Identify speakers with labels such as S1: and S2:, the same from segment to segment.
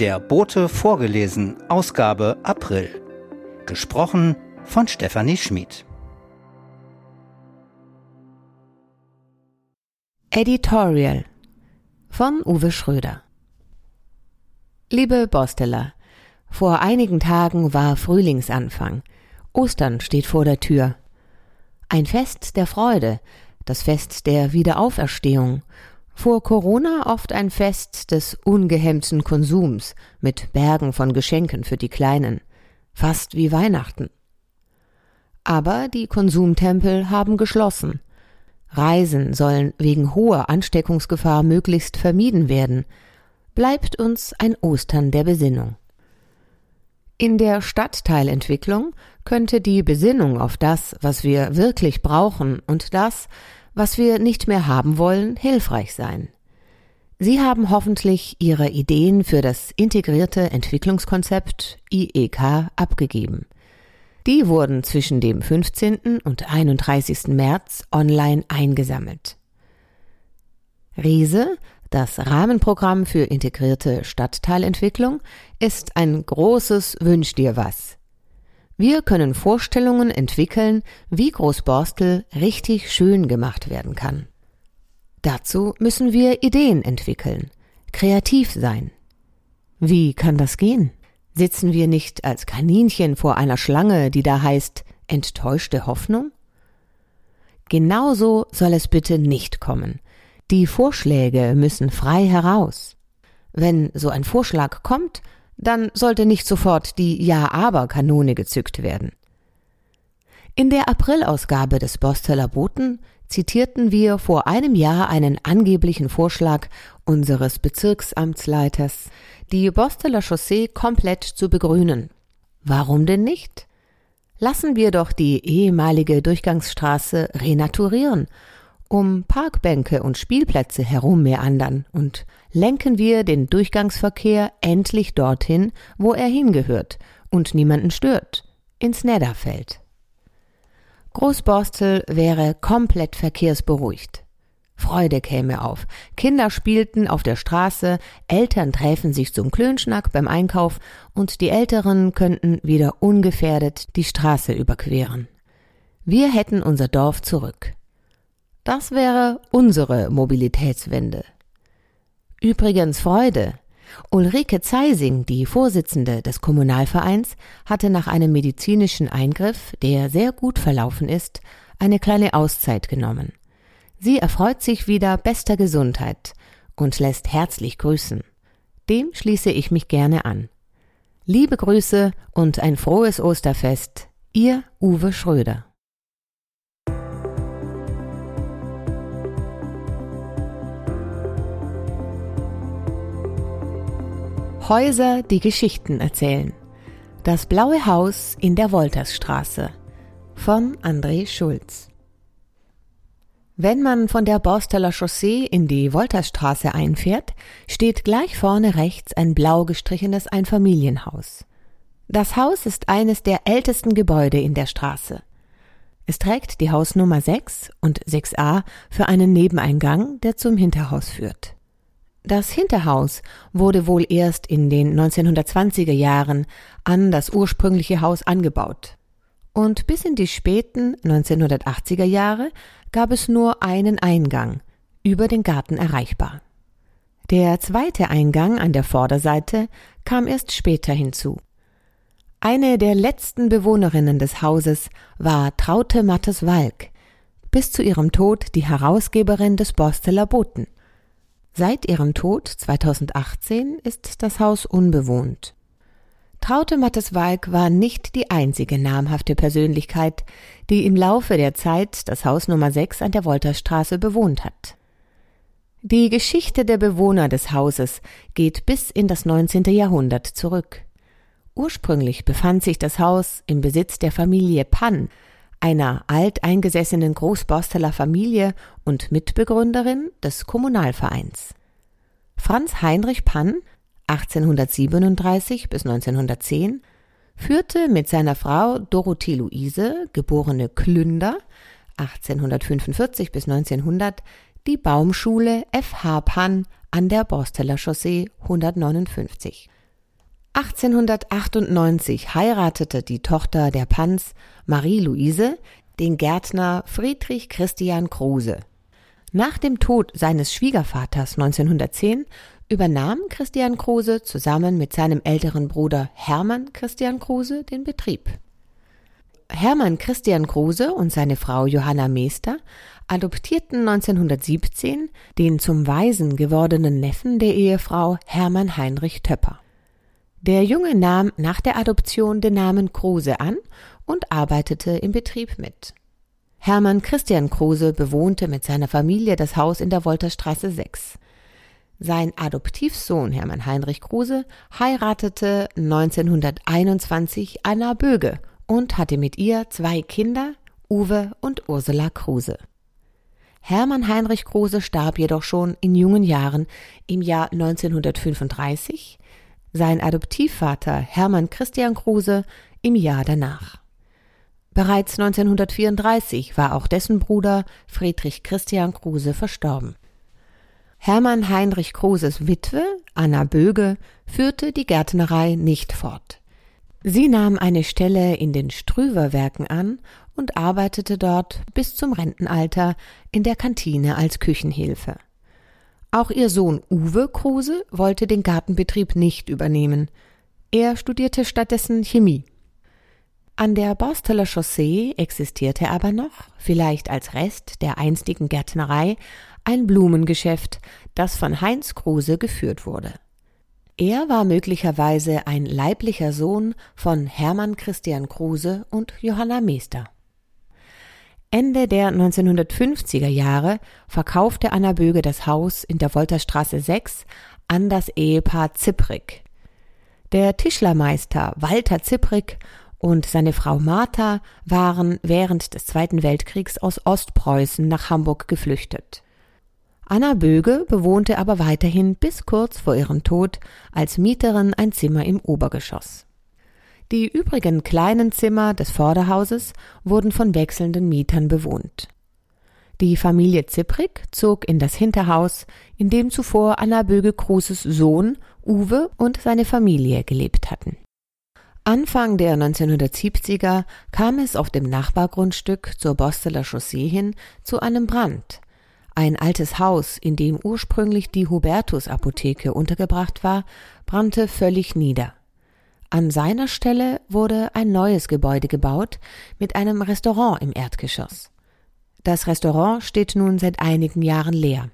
S1: Der Bote vorgelesen, Ausgabe April. Gesprochen von Stefanie Schmid.
S2: Editorial von Uwe Schröder Liebe Bosteller, vor einigen Tagen war Frühlingsanfang. Ostern steht vor der Tür. Ein Fest der Freude, das Fest der Wiederauferstehung. Vor Corona oft ein Fest des ungehemmten Konsums mit Bergen von Geschenken für die Kleinen. Fast wie Weihnachten. Aber die Konsumtempel haben geschlossen. Reisen sollen wegen hoher Ansteckungsgefahr möglichst vermieden werden, bleibt uns ein Ostern der Besinnung. In der Stadtteilentwicklung könnte die Besinnung auf das, was wir wirklich brauchen und das, was wir nicht mehr haben wollen, hilfreich sein. Sie haben hoffentlich Ihre Ideen für das integrierte Entwicklungskonzept IEK abgegeben. Die wurden zwischen dem 15. und 31. März online eingesammelt. Riese, das Rahmenprogramm für integrierte Stadtteilentwicklung, ist ein großes Wünsch dir was. Wir können Vorstellungen entwickeln, wie Großborstel richtig schön gemacht werden kann. Dazu müssen wir Ideen entwickeln, kreativ sein. Wie kann das gehen? Sitzen wir nicht als Kaninchen vor einer Schlange, die da heißt enttäuschte Hoffnung? Genauso soll es bitte nicht kommen. Die Vorschläge müssen frei heraus. Wenn so ein Vorschlag kommt, dann sollte nicht sofort die Ja-Aber-Kanone gezückt werden. In der Aprilausgabe des Bosteller Boten zitierten wir vor einem Jahr einen angeblichen Vorschlag unseres Bezirksamtsleiters, die Bosteler Chaussee komplett zu begrünen. Warum denn nicht? Lassen wir doch die ehemalige Durchgangsstraße renaturieren, um Parkbänke und Spielplätze herummeandern und lenken wir den Durchgangsverkehr endlich dorthin, wo er hingehört und niemanden stört, ins Nedderfeld. Großborstel wäre komplett verkehrsberuhigt. Freude käme auf. Kinder spielten auf der Straße, Eltern träfen sich zum Klönschnack beim Einkauf und die Älteren könnten wieder ungefährdet die Straße überqueren. Wir hätten unser Dorf zurück. Das wäre unsere Mobilitätswende. Übrigens Freude. Ulrike Zeising, die Vorsitzende des Kommunalvereins, hatte nach einem medizinischen Eingriff, der sehr gut verlaufen ist, eine kleine Auszeit genommen. Sie erfreut sich wieder bester Gesundheit und lässt herzlich grüßen. Dem schließe ich mich gerne an. Liebe Grüße und ein frohes Osterfest. Ihr Uwe Schröder. Häuser, die Geschichten erzählen. Das blaue Haus in der Woltersstraße von André Schulz. Wenn man von der Borsteller Chaussee in die Woltersstraße einfährt, steht gleich vorne rechts ein blau gestrichenes Einfamilienhaus. Das Haus ist eines der ältesten Gebäude in der Straße. Es trägt die Hausnummer 6 und 6a für einen Nebeneingang, der zum Hinterhaus führt. Das Hinterhaus wurde wohl erst in den 1920er Jahren an das ursprüngliche Haus angebaut. Und bis in die späten 1980er Jahre gab es nur einen Eingang, über den Garten erreichbar. Der zweite Eingang an der Vorderseite kam erst später hinzu. Eine der letzten Bewohnerinnen des Hauses war Traute Mattes Walk, bis zu ihrem Tod die Herausgeberin des Borsteler Boten. Seit ihrem Tod 2018 ist das Haus unbewohnt. Traute Mattes-Walk war nicht die einzige namhafte Persönlichkeit, die im Laufe der Zeit das Haus Nummer 6 an der Wolterstraße bewohnt hat. Die Geschichte der Bewohner des Hauses geht bis in das 19. Jahrhundert zurück. Ursprünglich befand sich das Haus im Besitz der Familie Pann, einer alteingesessenen Großborsteler Familie und Mitbegründerin des Kommunalvereins. Franz Heinrich Pann 1837 bis 1910, führte mit seiner Frau Dorothee Luise, geborene Klünder, 1845 bis 1900, die Baumschule F. H. Pann an der Borsteler Chaussee 159. 1898 heiratete die Tochter der Panz, Marie-Louise, den Gärtner Friedrich Christian Kruse. Nach dem Tod seines Schwiegervaters 1910 übernahm Christian Kruse zusammen mit seinem älteren Bruder Hermann Christian Kruse den Betrieb. Hermann Christian Kruse und seine Frau Johanna Meester adoptierten 1917 den zum Waisen gewordenen Neffen der Ehefrau Hermann Heinrich Töpper. Der Junge nahm nach der Adoption den Namen Kruse an und arbeitete im Betrieb mit. Hermann Christian Kruse bewohnte mit seiner Familie das Haus in der Wolterstraße 6. Sein Adoptivsohn Hermann Heinrich Kruse heiratete 1921 Anna Böge und hatte mit ihr zwei Kinder, Uwe und Ursula Kruse. Hermann Heinrich Kruse starb jedoch schon in jungen Jahren im Jahr 1935, sein Adoptivvater Hermann Christian Kruse im Jahr danach. Bereits 1934 war auch dessen Bruder Friedrich Christian Kruse verstorben. Hermann Heinrich Kruses Witwe, Anna Böge, führte die Gärtnerei nicht fort. Sie nahm eine Stelle in den Strüverwerken an und arbeitete dort bis zum Rentenalter in der Kantine als Küchenhilfe. Auch ihr Sohn Uwe Kruse wollte den Gartenbetrieb nicht übernehmen. Er studierte stattdessen Chemie. An der Borsteler Chaussee existierte aber noch, vielleicht als Rest der einstigen Gärtnerei, ein Blumengeschäft, das von Heinz Kruse geführt wurde. Er war möglicherweise ein leiblicher Sohn von Hermann Christian Kruse und Johanna Meester. Ende der 1950er Jahre verkaufte Anna Böge das Haus in der Wolterstraße 6 an das Ehepaar Ziprik. Der Tischlermeister Walter Ziprik und seine Frau Martha waren während des Zweiten Weltkriegs aus Ostpreußen nach Hamburg geflüchtet. Anna Böge bewohnte aber weiterhin bis kurz vor ihrem Tod als Mieterin ein Zimmer im Obergeschoss. Die übrigen kleinen Zimmer des Vorderhauses wurden von wechselnden Mietern bewohnt. Die Familie Ziprik zog in das Hinterhaus, in dem zuvor Anna Böge Kruses Sohn Uwe und seine Familie gelebt hatten. Anfang der 1970er kam es auf dem Nachbargrundstück zur Bosteler Chaussee hin zu einem Brand, ein altes Haus, in dem ursprünglich die Hubertus-Apotheke untergebracht war, brannte völlig nieder. An seiner Stelle wurde ein neues Gebäude gebaut mit einem Restaurant im Erdgeschoss. Das Restaurant steht nun seit einigen Jahren leer.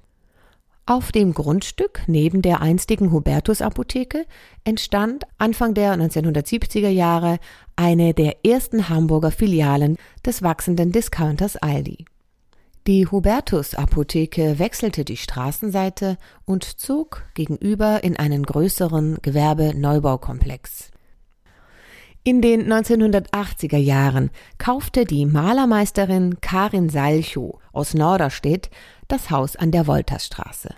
S2: Auf dem Grundstück neben der einstigen Hubertus-Apotheke entstand Anfang der 1970er Jahre eine der ersten Hamburger Filialen des wachsenden Discounters Aldi. Die Hubertus-Apotheke wechselte die Straßenseite und zog gegenüber in einen größeren Gewerbe-Neubaukomplex. In den 1980er Jahren kaufte die Malermeisterin Karin Salchow aus Norderstedt das Haus an der Woltersstraße.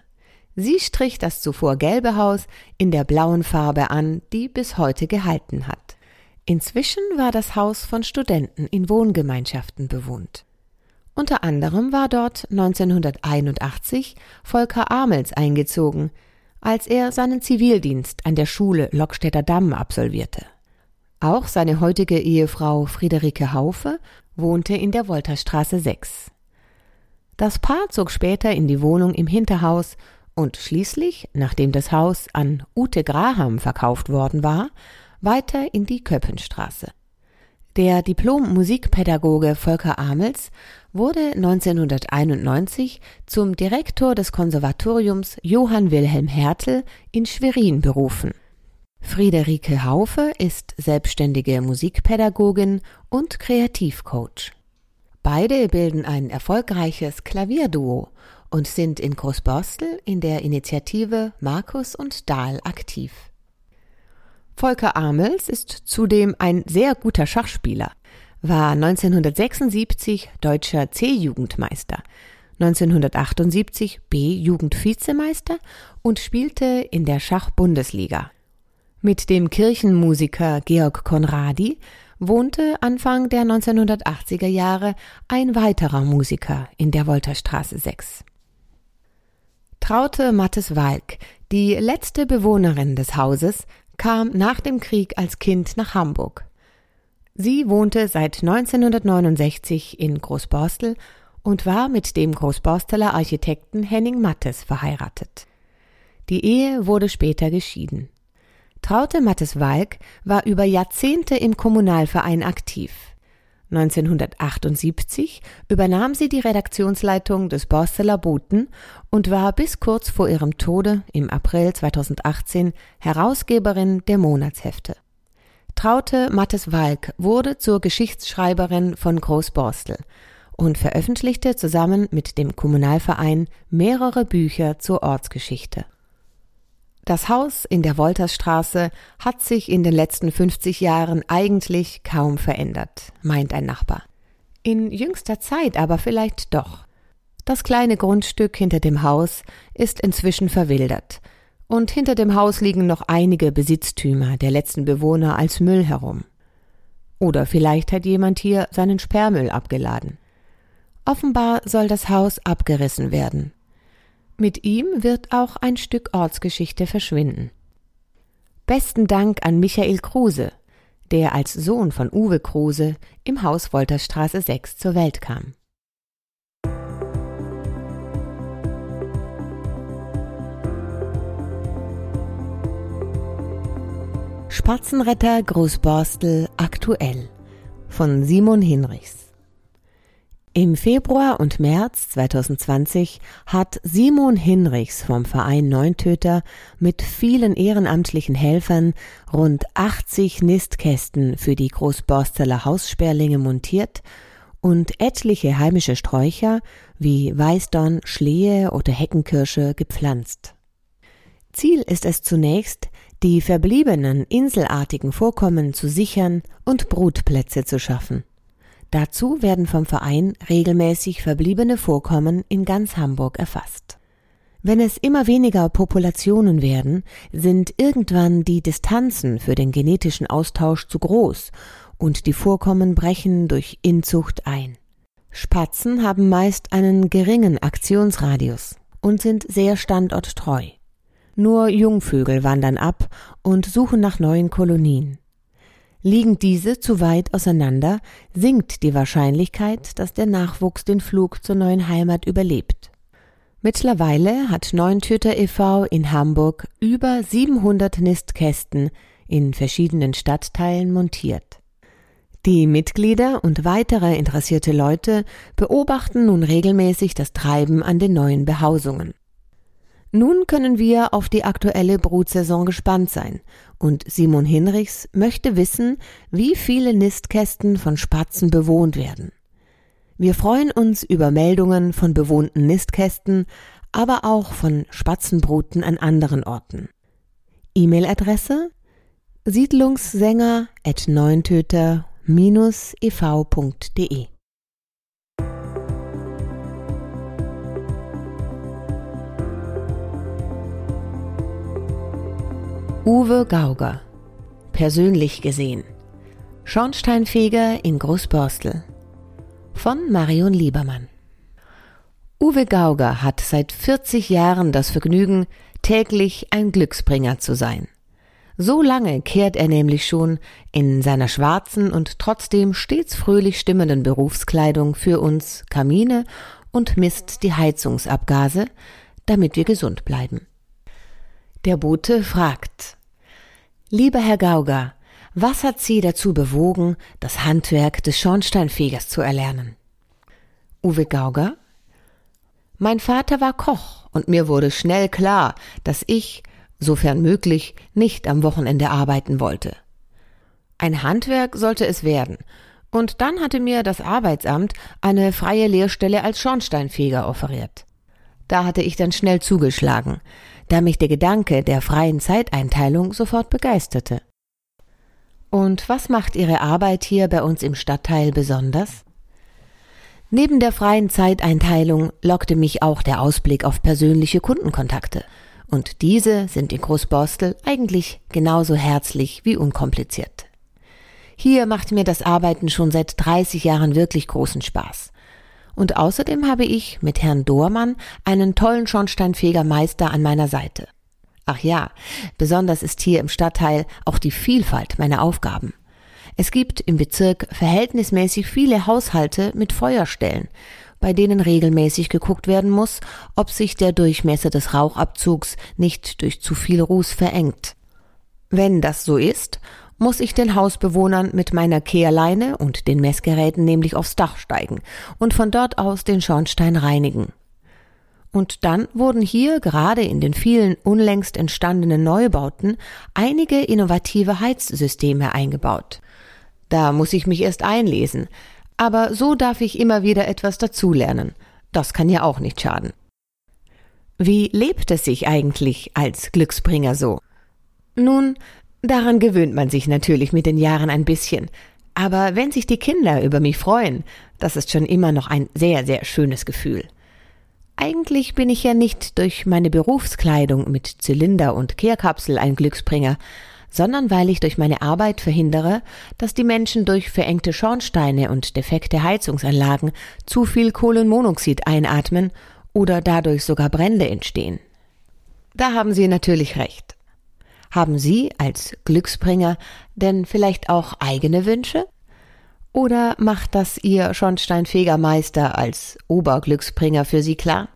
S2: Sie strich das zuvor gelbe Haus in der blauen Farbe an, die bis heute gehalten hat. Inzwischen war das Haus von Studenten in Wohngemeinschaften bewohnt. Unter anderem war dort 1981 Volker Amels eingezogen, als er seinen Zivildienst an der Schule Lockstädter Damm absolvierte. Auch seine heutige Ehefrau Friederike Haufe wohnte in der Wolterstraße 6. Das Paar zog später in die Wohnung im Hinterhaus und schließlich, nachdem das Haus an Ute Graham verkauft worden war, weiter in die Köppenstraße. Der Diplom-Musikpädagoge Volker Amels wurde 1991 zum Direktor des Konservatoriums Johann Wilhelm Hertel in Schwerin berufen. Friederike Haufe ist selbstständige Musikpädagogin und Kreativcoach. Beide bilden ein erfolgreiches Klavierduo und sind in Großborstel in der Initiative Markus und Dahl aktiv. Volker Amels ist zudem ein sehr guter Schachspieler, war 1976 deutscher C-Jugendmeister, 1978 B-Jugendvizemeister und spielte in der Schachbundesliga. Mit dem Kirchenmusiker Georg Konradi wohnte Anfang der 1980er Jahre ein weiterer Musiker in der Wolterstraße 6. Traute Mattes Walk, die letzte Bewohnerin des Hauses, kam nach dem Krieg als Kind nach Hamburg. Sie wohnte seit 1969 in Großborstel und war mit dem Großborsteler Architekten Henning Mattes verheiratet. Die Ehe wurde später geschieden. Traute Mattes Walk war über Jahrzehnte im Kommunalverein aktiv. 1978 übernahm sie die Redaktionsleitung des Borsteler Boten und war bis kurz vor ihrem Tode im April 2018 Herausgeberin der Monatshefte. Traute Mattes Walk wurde zur Geschichtsschreiberin von Großborstel und veröffentlichte zusammen mit dem Kommunalverein mehrere Bücher zur Ortsgeschichte. Das Haus in der Woltersstraße hat sich in den letzten 50 Jahren eigentlich kaum verändert, meint ein Nachbar. In jüngster Zeit aber vielleicht doch. Das kleine Grundstück hinter dem Haus ist inzwischen verwildert, und hinter dem Haus liegen noch einige Besitztümer der letzten Bewohner als Müll herum. Oder vielleicht hat jemand hier seinen Sperrmüll abgeladen. Offenbar soll das Haus abgerissen werden, mit ihm wird auch ein Stück Ortsgeschichte verschwinden. Besten Dank an Michael Kruse, der als Sohn von Uwe Kruse im Haus Wolterstraße 6 zur Welt kam. Spatzenretter Großborstel aktuell von Simon Hinrichs im Februar und März 2020 hat Simon Hinrichs vom Verein Neuntöter mit vielen ehrenamtlichen Helfern rund 80 Nistkästen für die Großborsteler Haussperlinge montiert und etliche heimische Sträucher wie Weißdorn, Schlehe oder Heckenkirsche gepflanzt. Ziel ist es zunächst, die verbliebenen inselartigen Vorkommen zu sichern und Brutplätze zu schaffen. Dazu werden vom Verein regelmäßig verbliebene Vorkommen in ganz Hamburg erfasst. Wenn es immer weniger Populationen werden, sind irgendwann die Distanzen für den genetischen Austausch zu groß und die Vorkommen brechen durch Inzucht ein. Spatzen haben meist einen geringen Aktionsradius und sind sehr standorttreu. Nur Jungvögel wandern ab und suchen nach neuen Kolonien. Liegen diese zu weit auseinander, sinkt die Wahrscheinlichkeit, dass der Nachwuchs den Flug zur neuen Heimat überlebt. Mittlerweile hat Neuntüter e.V. in Hamburg über 700 Nistkästen in verschiedenen Stadtteilen montiert. Die Mitglieder und weitere interessierte Leute beobachten nun regelmäßig das Treiben an den neuen Behausungen. Nun können wir auf die aktuelle Brutsaison gespannt sein und Simon Hinrichs möchte wissen, wie viele Nistkästen von Spatzen bewohnt werden. Wir freuen uns über Meldungen von bewohnten Nistkästen, aber auch von Spatzenbruten an anderen Orten. E-Mail-Adresse siedlungssänger Uwe Gauger. Persönlich gesehen. Schornsteinfeger in Großborstel. Von Marion Liebermann. Uwe Gauger hat seit 40 Jahren das Vergnügen, täglich ein Glücksbringer zu sein. So lange kehrt er nämlich schon in seiner schwarzen und trotzdem stets fröhlich stimmenden Berufskleidung für uns Kamine und misst die Heizungsabgase, damit wir gesund bleiben. Der Bote fragt Lieber Herr Gauger, was hat Sie dazu bewogen, das Handwerk des Schornsteinfegers zu erlernen? Uwe Gauger Mein Vater war Koch und mir wurde schnell klar, dass ich, sofern möglich, nicht am Wochenende arbeiten wollte. Ein Handwerk sollte es werden, und dann hatte mir das Arbeitsamt eine freie Lehrstelle als Schornsteinfeger offeriert. Da hatte ich dann schnell zugeschlagen, da mich der Gedanke der freien Zeiteinteilung sofort begeisterte. Und was macht Ihre Arbeit hier bei uns im Stadtteil besonders? Neben der freien Zeiteinteilung lockte mich auch der Ausblick auf persönliche Kundenkontakte. Und diese sind in Großborstel eigentlich genauso herzlich wie unkompliziert. Hier macht mir das Arbeiten schon seit 30 Jahren wirklich großen Spaß. Und außerdem habe ich mit Herrn Dohrmann einen tollen Schornsteinfegermeister an meiner Seite. Ach ja, besonders ist hier im Stadtteil auch die Vielfalt meiner Aufgaben. Es gibt im Bezirk verhältnismäßig viele Haushalte mit Feuerstellen, bei denen regelmäßig geguckt werden muss, ob sich der Durchmesser des Rauchabzugs nicht durch zu viel Ruß verengt. Wenn das so ist, muss ich den Hausbewohnern mit meiner Kehrleine und den Messgeräten nämlich aufs Dach steigen und von dort aus den Schornstein reinigen. Und dann wurden hier gerade in den vielen unlängst entstandenen Neubauten einige innovative Heizsysteme eingebaut. Da muss ich mich erst einlesen, aber so darf ich immer wieder etwas dazulernen. Das kann ja auch nicht schaden. Wie lebt es sich eigentlich als Glücksbringer so? Nun, daran gewöhnt man sich natürlich mit den Jahren ein bisschen, aber wenn sich die Kinder über mich freuen, das ist schon immer noch ein sehr, sehr schönes Gefühl. Eigentlich bin ich ja nicht durch meine Berufskleidung mit Zylinder und Kehrkapsel ein Glücksbringer, sondern weil ich durch meine Arbeit verhindere, dass die Menschen durch verengte Schornsteine und defekte Heizungsanlagen zu viel Kohlenmonoxid einatmen oder dadurch sogar Brände entstehen. Da haben Sie natürlich recht. Haben Sie als Glücksbringer denn vielleicht auch eigene Wünsche? Oder macht das Ihr Schornsteinfegermeister als Oberglücksbringer für Sie klar?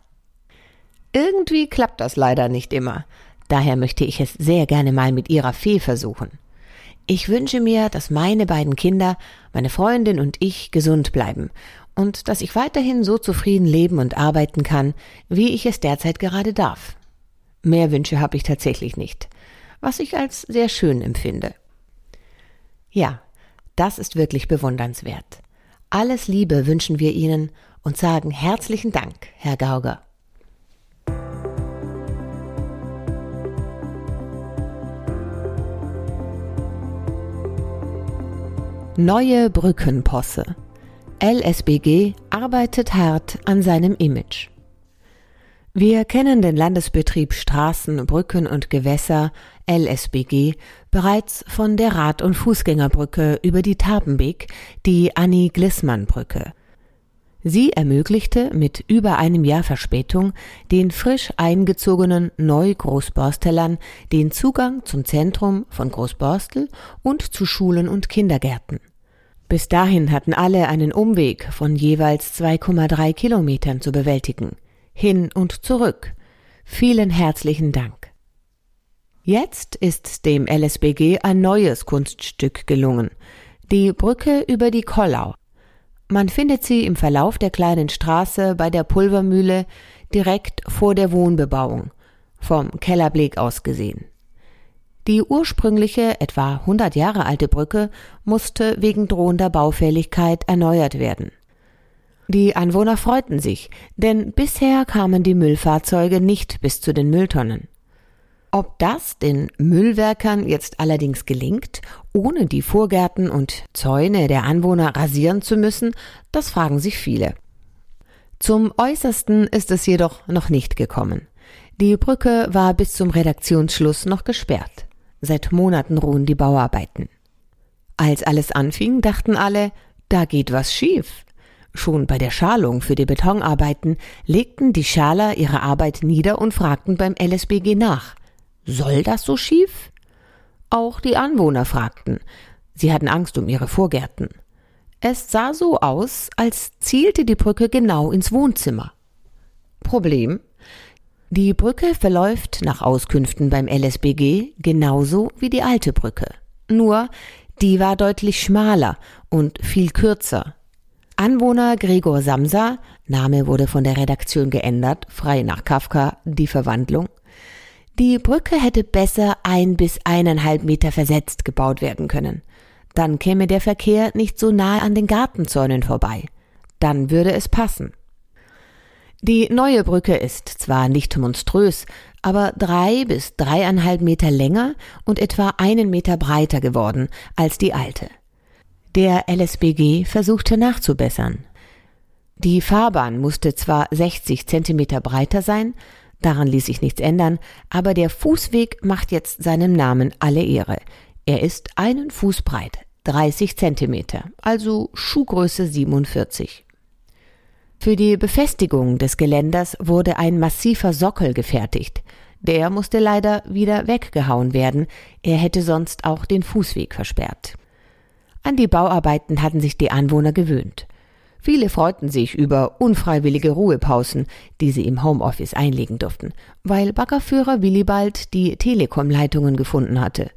S2: Irgendwie klappt das leider nicht immer. Daher möchte ich es sehr gerne mal mit Ihrer Fee versuchen. Ich wünsche mir, dass meine beiden Kinder, meine Freundin und ich gesund bleiben und dass ich weiterhin so zufrieden leben und arbeiten kann, wie ich es derzeit gerade darf. Mehr Wünsche habe ich tatsächlich nicht, was ich als sehr schön empfinde. Ja, das ist wirklich bewundernswert. Alles Liebe wünschen wir Ihnen und sagen herzlichen Dank, Herr Gauger. Neue Brückenposse. LSBG arbeitet hart an seinem Image. Wir kennen den Landesbetrieb Straßen, Brücken und Gewässer LSBG bereits von der Rad- und Fußgängerbrücke über die Tapenbeek, die Annie-Glissmann-Brücke. Sie ermöglichte mit über einem Jahr Verspätung den frisch eingezogenen Neu-Großborstelern den Zugang zum Zentrum von Großborstel und zu Schulen und Kindergärten. Bis dahin hatten alle einen Umweg von jeweils 2,3 Kilometern zu bewältigen hin und zurück. Vielen herzlichen Dank. Jetzt ist dem LSBG ein neues Kunststück gelungen. Die Brücke über die Kollau. Man findet sie im Verlauf der kleinen Straße bei der Pulvermühle direkt vor der Wohnbebauung, vom Kellerblick aus gesehen. Die ursprüngliche, etwa 100 Jahre alte Brücke musste wegen drohender Baufälligkeit erneuert werden. Die Anwohner freuten sich, denn bisher kamen die Müllfahrzeuge nicht bis zu den Mülltonnen. Ob das den Müllwerkern jetzt allerdings gelingt, ohne die Vorgärten und Zäune der Anwohner rasieren zu müssen, das fragen sich viele. Zum Äußersten ist es jedoch noch nicht gekommen. Die Brücke war bis zum Redaktionsschluss noch gesperrt. Seit Monaten ruhen die Bauarbeiten. Als alles anfing, dachten alle, da geht was schief. Schon bei der Schalung für die Betonarbeiten legten die Schaler ihre Arbeit nieder und fragten beim LSBG nach. Soll das so schief? Auch die Anwohner fragten. Sie hatten Angst um ihre Vorgärten. Es sah so aus, als zielte die Brücke genau ins Wohnzimmer. Problem? Die Brücke verläuft nach Auskünften beim LSBG genauso wie die alte Brücke. Nur, die war deutlich schmaler und viel kürzer. Anwohner Gregor Samsa, Name wurde von der Redaktion geändert, frei nach Kafka, die Verwandlung. Die Brücke hätte besser ein bis eineinhalb Meter versetzt gebaut werden können. Dann käme der Verkehr nicht so nahe an den Gartenzäunen vorbei. Dann würde es passen. Die neue Brücke ist zwar nicht monströs, aber drei bis dreieinhalb Meter länger und etwa einen Meter breiter geworden als die alte. Der LSBG versuchte nachzubessern. Die Fahrbahn musste zwar 60 Zentimeter breiter sein, daran ließ sich nichts ändern, aber der Fußweg macht jetzt seinem Namen alle Ehre. Er ist einen Fuß breit, 30 Zentimeter, also Schuhgröße 47. Für die Befestigung des Geländers wurde ein massiver Sockel gefertigt. Der musste leider wieder weggehauen werden, er hätte sonst auch den Fußweg versperrt. An die Bauarbeiten hatten sich die Anwohner gewöhnt. Viele freuten sich über unfreiwillige Ruhepausen, die sie im Homeoffice einlegen durften, weil Baggerführer Willibald die Telekomleitungen gefunden hatte.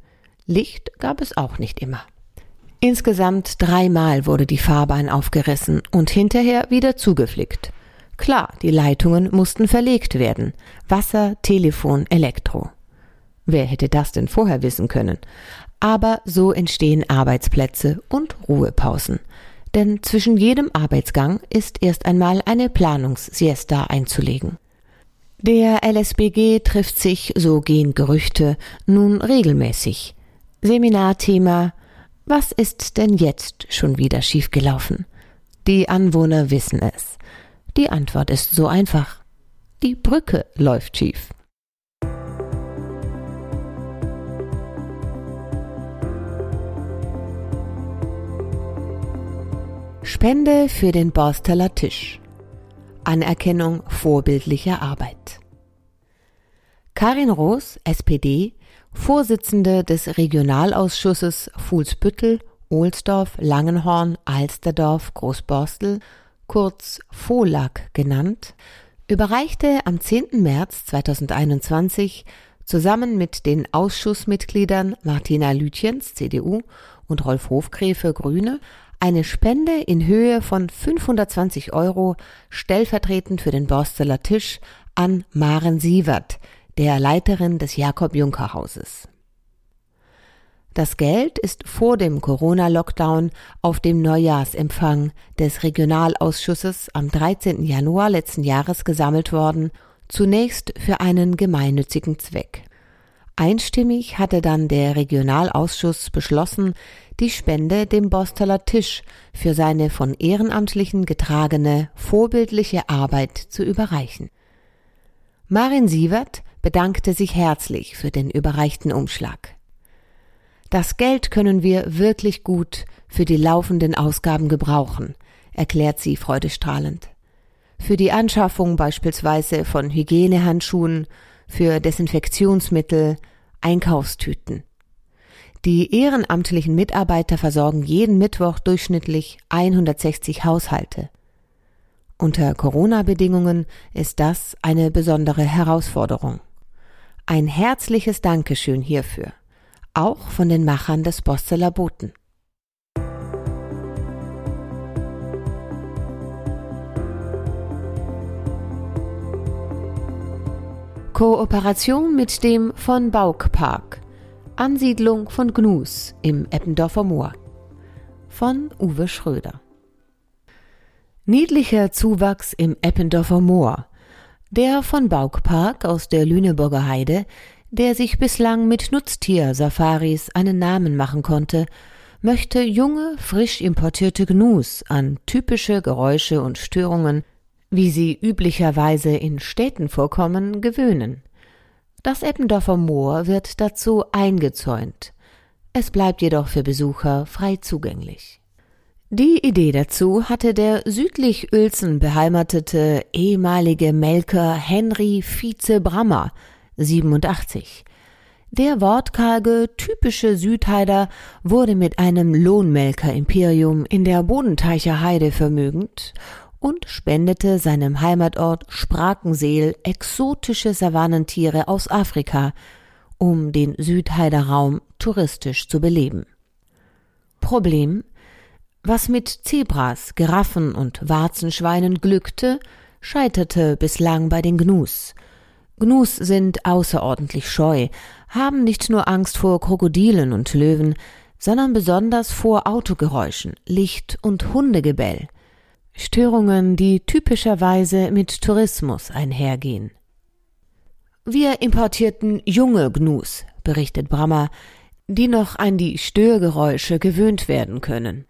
S2: Licht gab es auch nicht immer. Insgesamt dreimal wurde die Fahrbahn aufgerissen und hinterher wieder zugeflickt. Klar, die Leitungen mussten verlegt werden. Wasser, Telefon, Elektro. Wer hätte das denn vorher wissen können? Aber so entstehen Arbeitsplätze und Ruhepausen. Denn zwischen jedem Arbeitsgang ist erst einmal eine Planungssiesta einzulegen. Der LSBG trifft sich, so gehen Gerüchte, nun regelmäßig. Seminarthema Was ist denn jetzt schon wieder schiefgelaufen? Die Anwohner wissen es. Die Antwort ist so einfach. Die Brücke läuft schief. Spende für den Borsteller Tisch. Anerkennung vorbildlicher Arbeit. Karin Roos, SPD, Vorsitzende des Regionalausschusses Fuhlsbüttel, Ohlsdorf, Langenhorn, Alsterdorf, Großborstel, kurz FOLAG genannt, überreichte am 10. März 2021 zusammen mit den Ausschussmitgliedern Martina Lütjens, CDU, und Rolf Hofgräfe, Grüne, eine Spende in Höhe von 520 Euro stellvertretend für den Borsteler Tisch an Maren Sievert, der Leiterin des Jakob Juncker Hauses. Das Geld ist vor dem Corona-Lockdown auf dem Neujahrsempfang des Regionalausschusses am 13. Januar letzten Jahres gesammelt worden, zunächst für einen gemeinnützigen Zweck. Einstimmig hatte dann der Regionalausschuss beschlossen, die Spende dem Bosteler Tisch für seine von Ehrenamtlichen getragene vorbildliche Arbeit zu überreichen. Marin Sievert bedankte sich herzlich für den überreichten Umschlag. Das Geld können wir wirklich gut für die laufenden Ausgaben gebrauchen, erklärt sie freudestrahlend. Für die Anschaffung beispielsweise von Hygienehandschuhen, für Desinfektionsmittel, Einkaufstüten. Die ehrenamtlichen Mitarbeiter versorgen jeden Mittwoch durchschnittlich 160 Haushalte. Unter Corona-Bedingungen ist das eine besondere Herausforderung. Ein herzliches Dankeschön hierfür, auch von den Machern des Bosteler Boten. Kooperation mit dem von Bauk Park. Ansiedlung von Gnus im Eppendorfer Moor. Von Uwe Schröder. Niedlicher Zuwachs im Eppendorfer Moor. Der von Bauk Park aus der Lüneburger Heide, der sich bislang mit Nutztier-Safaris einen Namen machen konnte, möchte junge, frisch importierte Gnus an typische Geräusche und Störungen wie sie üblicherweise in Städten vorkommen, gewöhnen. Das Eppendorfer Moor wird dazu eingezäunt. Es bleibt jedoch für Besucher frei zugänglich. Die Idee dazu hatte der südlich Uelzen beheimatete ehemalige Melker Henry Vize Brammer, 87. Der wortkarge, typische Südheider wurde mit einem Lohnmelker-Imperium in der Bodenteicher Heide vermögend und spendete seinem Heimatort Sprakenseel exotische Savannentiere aus Afrika, um den Südheiderraum touristisch zu beleben. Problem was mit Zebras, Giraffen und Warzenschweinen glückte, scheiterte bislang bei den Gnus. Gnus sind außerordentlich scheu, haben nicht nur Angst vor Krokodilen und Löwen, sondern besonders vor Autogeräuschen, Licht und Hundegebell. Störungen, die typischerweise mit Tourismus einhergehen. Wir importierten junge Gnus, berichtet Brammer, die noch an die Störgeräusche gewöhnt werden können.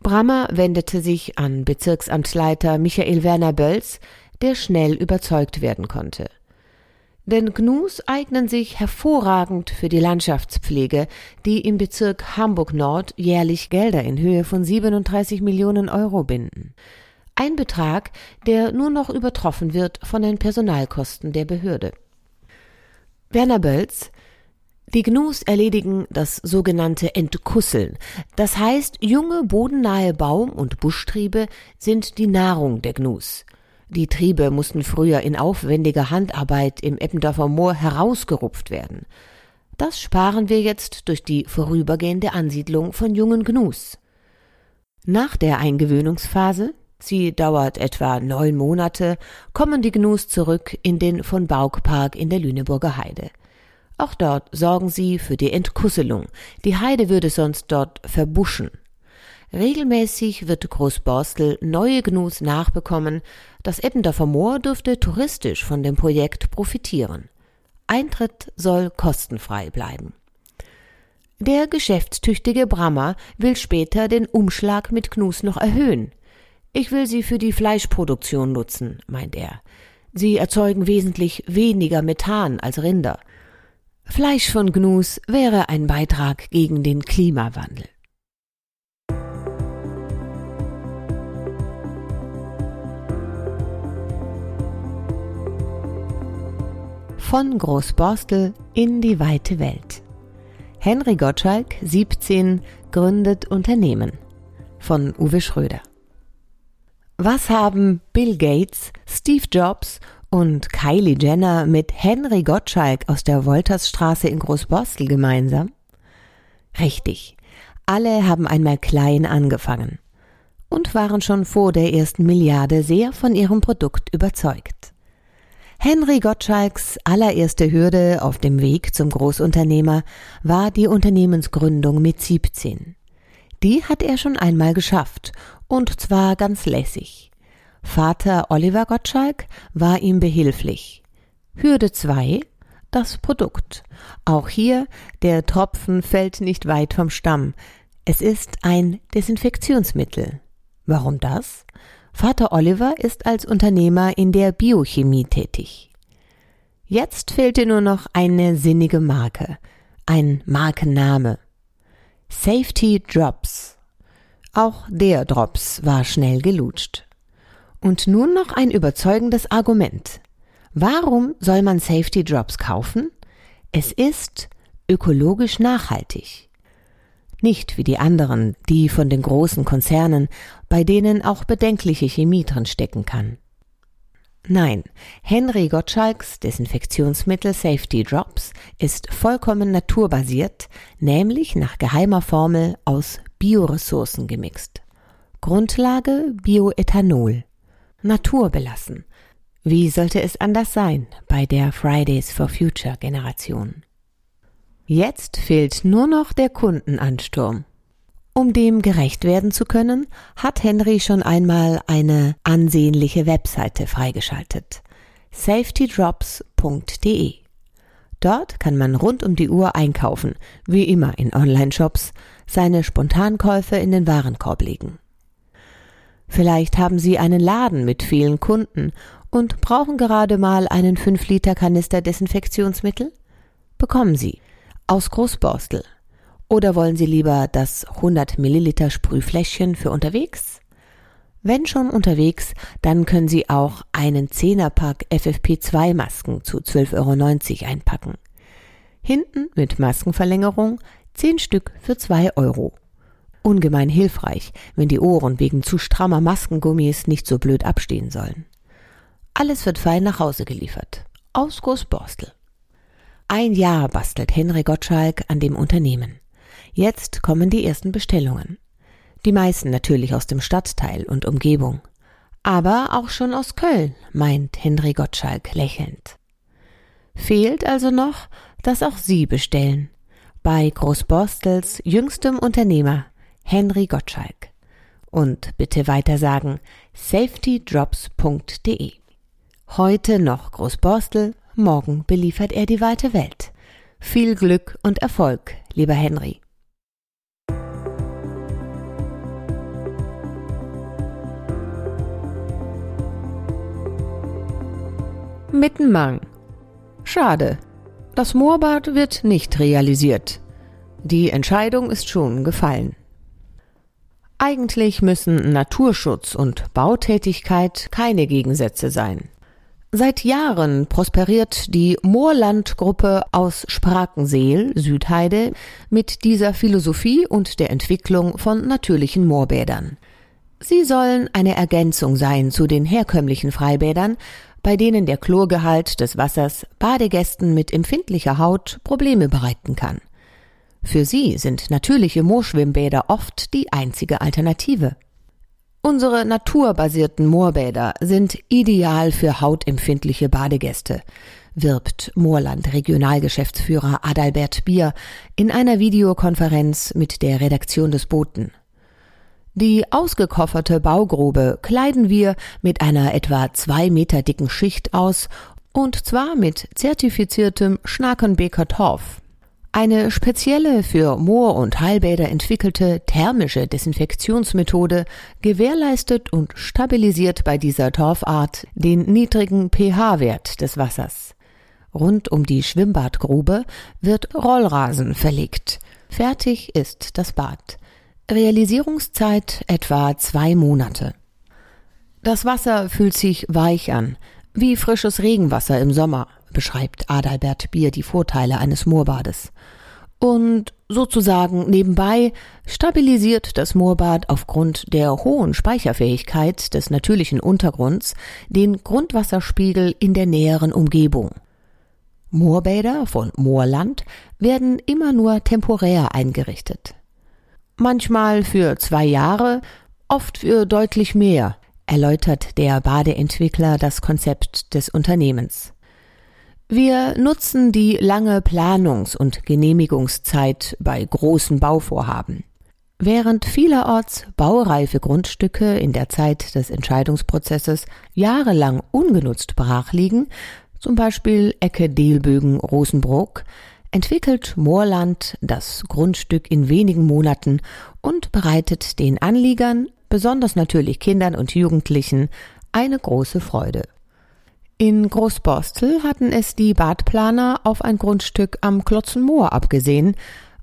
S2: Brammer wendete sich an Bezirksamtsleiter Michael Werner Bölz, der schnell überzeugt werden konnte. Denn Gnus eignen sich hervorragend für die Landschaftspflege, die im Bezirk Hamburg Nord jährlich Gelder in Höhe von 37 Millionen Euro binden. Ein Betrag, der nur noch übertroffen wird von den Personalkosten der Behörde. Werner Bölz die Gnus erledigen das sogenannte Entkusseln. Das heißt, junge bodennahe Baum- und Buschtriebe sind die Nahrung der Gnus. Die Triebe mussten früher in aufwendiger Handarbeit im Eppendorfer Moor herausgerupft werden. Das sparen wir jetzt durch die vorübergehende Ansiedlung von jungen Gnus. Nach der Eingewöhnungsphase, sie dauert etwa neun Monate, kommen die Gnus zurück in den von Bauk Park in der Lüneburger Heide. Auch dort sorgen sie für die Entkusselung. Die Heide würde sonst dort verbuschen. Regelmäßig wird Großborstel neue Gnus nachbekommen. Das Eppendorfer Moor dürfte touristisch von dem Projekt profitieren. Eintritt soll kostenfrei bleiben. Der geschäftstüchtige Brammer will später den Umschlag mit Gnus noch erhöhen. Ich will sie für die Fleischproduktion nutzen, meint er. Sie erzeugen wesentlich weniger Methan als Rinder. Fleisch von Gnus wäre ein Beitrag gegen den Klimawandel. Von Großborstel in die weite Welt. Henry Gottschalk, 17, gründet Unternehmen. Von Uwe Schröder. Was haben Bill Gates, Steve Jobs und Kylie Jenner mit Henry Gottschalk aus der Woltersstraße in Großborstel gemeinsam? Richtig. Alle haben einmal klein angefangen und waren schon vor der ersten Milliarde sehr von ihrem Produkt überzeugt. Henry Gottschalks allererste Hürde auf dem Weg zum Großunternehmer war die Unternehmensgründung mit 17. Die hat er schon einmal geschafft, und zwar ganz lässig. Vater Oliver Gottschalk war ihm behilflich. Hürde 2 das Produkt. Auch hier, der Tropfen fällt nicht weit vom Stamm. Es ist ein Desinfektionsmittel. Warum das? Vater Oliver ist als Unternehmer in der Biochemie tätig. Jetzt fehlte nur noch eine sinnige Marke, ein Markenname. Safety Drops. Auch der Drops war schnell gelutscht. Und nun noch ein überzeugendes Argument. Warum soll man Safety Drops kaufen? Es ist ökologisch nachhaltig. Nicht wie die anderen, die von den großen Konzernen, bei denen auch bedenkliche Chemie drin stecken kann. Nein, Henry Gottschalks Desinfektionsmittel Safety Drops ist vollkommen naturbasiert, nämlich nach geheimer Formel aus Bioressourcen gemixt. Grundlage Bioethanol naturbelassen. Wie sollte es anders sein bei der Fridays for Future Generation? Jetzt fehlt nur noch der Kundenansturm. Um dem gerecht werden zu können, hat Henry schon einmal eine ansehnliche Webseite freigeschaltet. safetydrops.de. Dort kann man rund um die Uhr einkaufen, wie immer in Online-Shops, seine Spontankäufe in den Warenkorb legen. Vielleicht haben Sie einen Laden mit vielen Kunden und brauchen gerade mal einen 5 Liter Kanister Desinfektionsmittel? Bekommen Sie aus Großborstel. Oder wollen Sie lieber das 100 Milliliter Sprühfläschchen für unterwegs? Wenn schon unterwegs, dann können Sie auch einen 10er Pack FFP2 Masken zu 12,90 Euro einpacken. Hinten mit Maskenverlängerung 10 Stück für 2 Euro ungemein hilfreich, wenn die Ohren wegen zu strammer Maskengummis nicht so blöd abstehen sollen. Alles wird fein nach Hause geliefert. Aus Großborstel. Ein Jahr bastelt Henry Gottschalk an dem Unternehmen. Jetzt kommen die ersten Bestellungen. Die meisten natürlich aus dem Stadtteil und Umgebung. Aber auch schon aus Köln, meint Henry Gottschalk lächelnd. Fehlt also noch, dass auch Sie bestellen. Bei Großborstels jüngstem Unternehmer, Henry Gottschalk. Und bitte weiter sagen safetydrops.de. Heute noch Großborstel, morgen beliefert er die weite Welt. Viel Glück und Erfolg, lieber Henry. Mittenmang. Schade. Das Moorbad wird nicht realisiert. Die Entscheidung ist schon gefallen. Eigentlich müssen Naturschutz und Bautätigkeit keine Gegensätze sein. Seit Jahren prosperiert die Moorlandgruppe aus Sprakenseel, Südheide, mit dieser Philosophie und der Entwicklung von natürlichen Moorbädern. Sie sollen eine Ergänzung sein zu den herkömmlichen Freibädern, bei denen der Chlorgehalt des Wassers Badegästen mit empfindlicher Haut Probleme bereiten kann. Für sie sind natürliche Moorschwimmbäder oft die einzige Alternative. Unsere naturbasierten Moorbäder sind ideal für hautempfindliche Badegäste, wirbt Moorland Regionalgeschäftsführer Adalbert Bier in einer Videokonferenz mit der Redaktion des Boten. Die ausgekofferte Baugrube kleiden wir mit einer etwa zwei Meter dicken Schicht aus und zwar mit zertifiziertem Schnakenbeker Torf. Eine spezielle für Moor- und Heilbäder entwickelte thermische Desinfektionsmethode gewährleistet und stabilisiert bei dieser Torfart den niedrigen pH-Wert des Wassers. Rund um die Schwimmbadgrube wird Rollrasen verlegt. Fertig ist das Bad. Realisierungszeit etwa zwei Monate. Das Wasser fühlt sich weich an, wie frisches Regenwasser im Sommer, beschreibt Adalbert Bier die Vorteile eines Moorbades. Und sozusagen nebenbei stabilisiert das Moorbad aufgrund der hohen Speicherfähigkeit des natürlichen Untergrunds den Grundwasserspiegel in der näheren Umgebung. Moorbäder von Moorland werden immer nur temporär eingerichtet. Manchmal für zwei Jahre, oft für deutlich mehr, erläutert der Badeentwickler das Konzept des Unternehmens. Wir nutzen die lange Planungs- und Genehmigungszeit bei großen Bauvorhaben. Während vielerorts baureife Grundstücke in der Zeit des Entscheidungsprozesses jahrelang ungenutzt brach liegen, zum Beispiel Ecke Delbögen Rosenbrook, entwickelt Moorland das Grundstück in wenigen Monaten und bereitet den Anliegern, besonders natürlich Kindern und Jugendlichen, eine große Freude. In Großborstel hatten es die Badplaner auf ein Grundstück am Klotzenmoor abgesehen,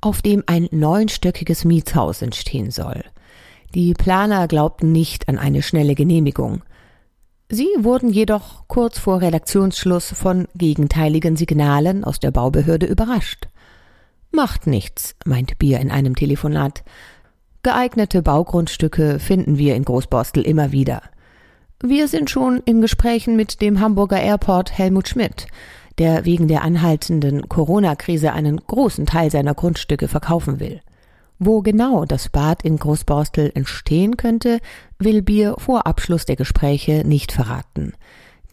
S2: auf dem ein neunstöckiges Mietshaus entstehen soll. Die Planer glaubten nicht an eine schnelle Genehmigung. Sie wurden jedoch kurz vor Redaktionsschluss von gegenteiligen Signalen aus der Baubehörde überrascht. Macht nichts, meint Bier in einem Telefonat. Geeignete Baugrundstücke finden wir in Großborstel immer wieder. Wir sind schon in Gesprächen mit dem Hamburger Airport Helmut Schmidt, der wegen der anhaltenden Corona-Krise einen großen Teil seiner Grundstücke verkaufen will. Wo genau das Bad in Großborstel entstehen könnte, will Bier vor Abschluss der Gespräche nicht verraten.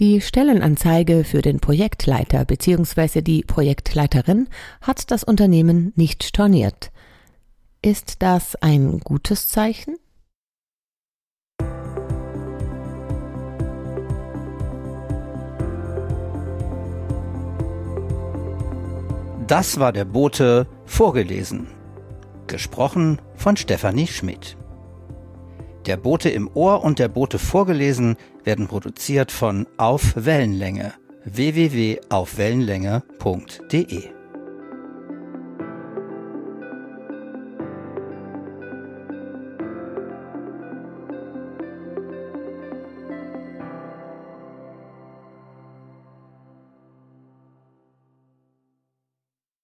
S2: Die Stellenanzeige für den Projektleiter bzw. die Projektleiterin hat das Unternehmen nicht storniert. Ist das ein gutes Zeichen?
S1: Das war der Bote vorgelesen. Gesprochen von Stefanie Schmidt. Der Bote im Ohr und der Bote vorgelesen werden produziert von Auf Wellenlänge www.aufwellenlänge.de